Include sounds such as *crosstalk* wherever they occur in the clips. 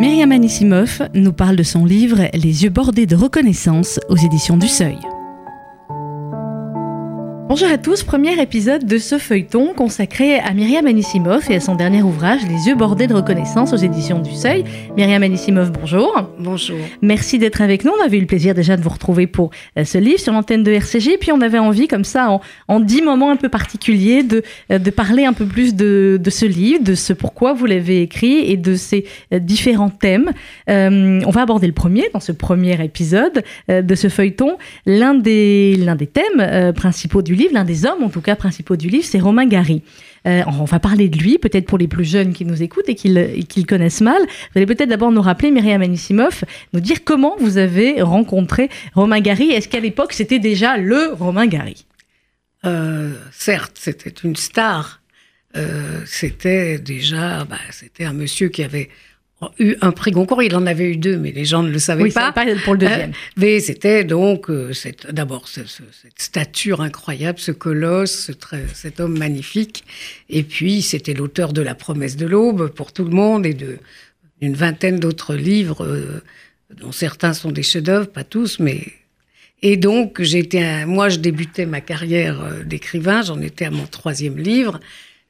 Myriam Anissimov nous parle de son livre Les yeux bordés de reconnaissance aux éditions du Seuil. Bonjour à tous, premier épisode de ce feuilleton consacré à Myriam Anissimov et à son dernier ouvrage Les yeux bordés de reconnaissance aux éditions du Seuil. Myriam Anissimov, bonjour. Bonjour. Merci d'être avec nous. On avait eu le plaisir déjà de vous retrouver pour euh, ce livre sur l'antenne de RCG. Puis on avait envie, comme ça, en, en dix moments un peu particuliers, de, euh, de parler un peu plus de, de ce livre, de ce pourquoi vous l'avez écrit et de ces euh, différents thèmes. Euh, on va aborder le premier dans ce premier épisode de ce feuilleton. L'un des, l'un des thèmes euh, principaux du l'un des hommes en tout cas principaux du livre, c'est Romain Gary. Euh, on va parler de lui, peut-être pour les plus jeunes qui nous écoutent et qui le, et qui le connaissent mal. Vous allez peut-être d'abord nous rappeler, Myriam Anissimov, nous dire comment vous avez rencontré Romain Gary. Est-ce qu'à l'époque, c'était déjà le Romain Gary? Euh, certes, c'était une star. Euh, c'était déjà, bah, c'était un monsieur qui avait eu un prix Goncourt. Il en avait eu deux, mais les gens ne le savaient Oui, pas. pour le deuxième. Euh, mais c'était donc euh, d'abord ce- ce- cette stature incroyable, ce colosse, ce cet homme magnifique. Et puis c'était l'auteur de La promesse de l'aube pour tout le monde et d'une vingtaine d'autres livres euh, dont certains sont des chefs-d'œuvre, pas tous, mais et donc j'étais, un- moi je débutais ma carrière euh, d'écrivain, j'en étais à mon troisième livre,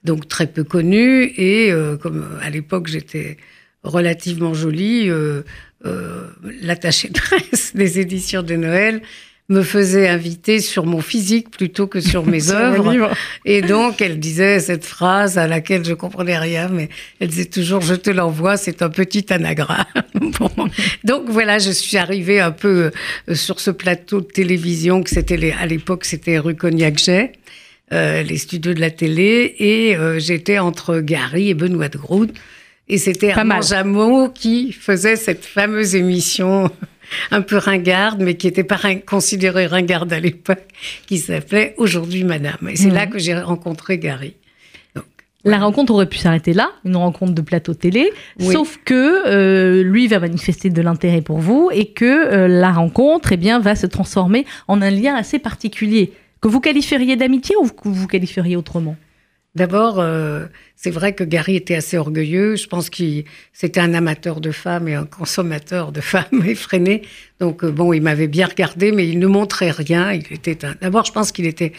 donc très peu connu et euh, comme à l'époque j'étais relativement jolie, euh, euh, l'attaché de presse *laughs* des éditions de Noël me faisait inviter sur mon physique plutôt que sur mes *laughs* œuvres. Et donc, elle disait cette phrase à laquelle je comprenais rien, mais elle disait toujours, je te l'envoie, c'est un petit anagramme. *laughs* Bon. Donc voilà, je suis arrivée un peu euh, sur ce plateau de télévision, que c'était les- à l'époque, c'était rue Cognac-Jet, euh, les studios de la télé, et euh, j'étais entre Gary et Benoît de Groot. Et c'était. Armand Jameau qui faisait cette fameuse émission *laughs* un peu ringarde, mais qui n'était pas considérée ringarde à l'époque, qui s'appelait Aujourd'hui Madame. Et c'est Mhm. là que j'ai rencontré Gary. Donc, La rencontre aurait pu s'arrêter là, une rencontre de plateau télé, Oui. sauf que euh, lui va manifester de l'intérêt pour vous et que euh, la rencontre eh bien, va se transformer en un lien assez particulier, que vous qualifieriez d'amitié ou que vous qualifieriez autrement? D'abord, euh, c'est vrai que Gary était assez orgueilleux. Je pense qu'il c'était un amateur de femmes et un consommateur de femmes *laughs* effréné. Donc euh, bon, il m'avait bien regardé, mais il ne montrait rien. Il était d'abord, je pense qu'il était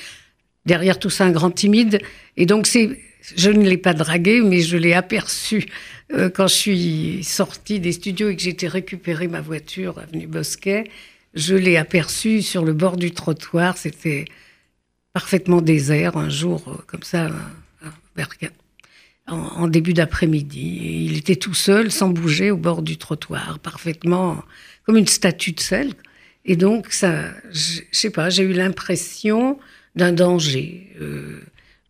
derrière tout ça un grand timide. Et donc c'est, je ne l'ai pas dragué, mais je l'ai aperçu euh, quand je suis sortie des studios et que j'étais récupéré ma voiture avenue Bosquet. Je l'ai aperçu sur le bord du trottoir. C'était parfaitement désert un jour comme ça en, début d'après-midi. Il était tout seul, sans bouger, au bord du trottoir, parfaitement comme une statue de sel. Et donc, ça, je sais pas, j'ai eu l'impression d'un danger. Euh,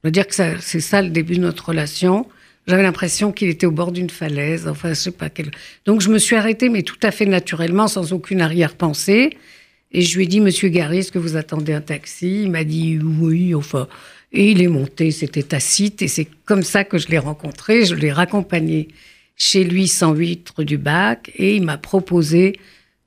je veux dire que c'est ça le début de notre relation. J'avais l'impression qu'il était au bord d'une falaise. Enfin, je sais pas quel. Donc, je me suis arrêtée, mais tout à fait naturellement, sans aucune arrière-pensée. Et je lui ai dit, Monsieur Gary, est-ce que vous attendez un taxi? Il m'a dit oui, enfin. Et il est monté, c'était tacite, et c'est comme ça que je l'ai rencontré. Je l'ai raccompagné chez lui, 108 rue du Bac, et il m'a proposé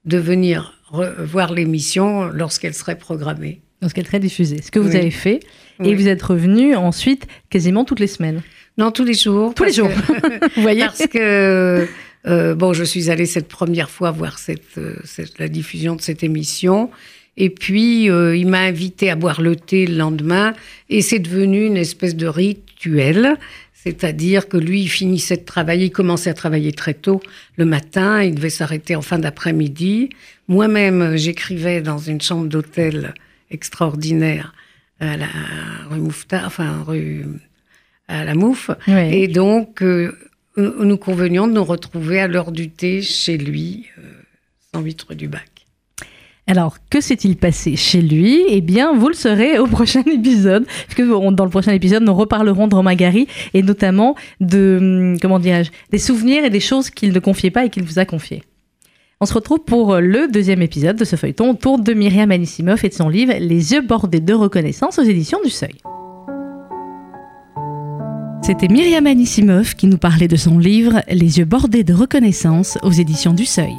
de venir voir l'émission lorsqu'elle serait programmée. lorsqu'elle serait diffusée. Ce que vous Oui. avez fait, et Oui. vous êtes revenu ensuite quasiment toutes les semaines. Non, tous les jours. Tous les jours. que- *laughs* Vous voyez Parce que, euh, bon, je suis allée cette première fois voir cette, euh, cette- la diffusion de cette émission. Et puis, euh, il m'a invité à boire le thé le lendemain. Et c'est devenu une espèce de rituel. C'est-à-dire que lui, il finissait de travailler, il commençait à travailler très tôt le matin, il devait s'arrêter en fin d'après-midi. Moi-même, j'écrivais dans une chambre d'hôtel extraordinaire à la rue Mouffetard, enfin rue à la Mouffe. Et donc, euh, nous convenions de nous retrouver à l'heure du thé chez lui, euh, 108 rue du Bac. Alors, que s'est-il passé chez lui? Eh bien, vous le saurez au *laughs* prochain épisode, parce que on- dans le prochain épisode, nous reparlerons de Romain Gary et notamment de, hum, comment dirais-je, des souvenirs et des choses qu'il ne confiait pas et qu'il vous a confiées. On se retrouve pour le deuxième épisode de ce feuilleton autour de Myriam Anissimov et de son livre Les yeux bordés de reconnaissance aux éditions du Seuil. C'était Myriam Anissimov qui nous parlait de son livre Les yeux bordés de reconnaissance aux éditions du Seuil.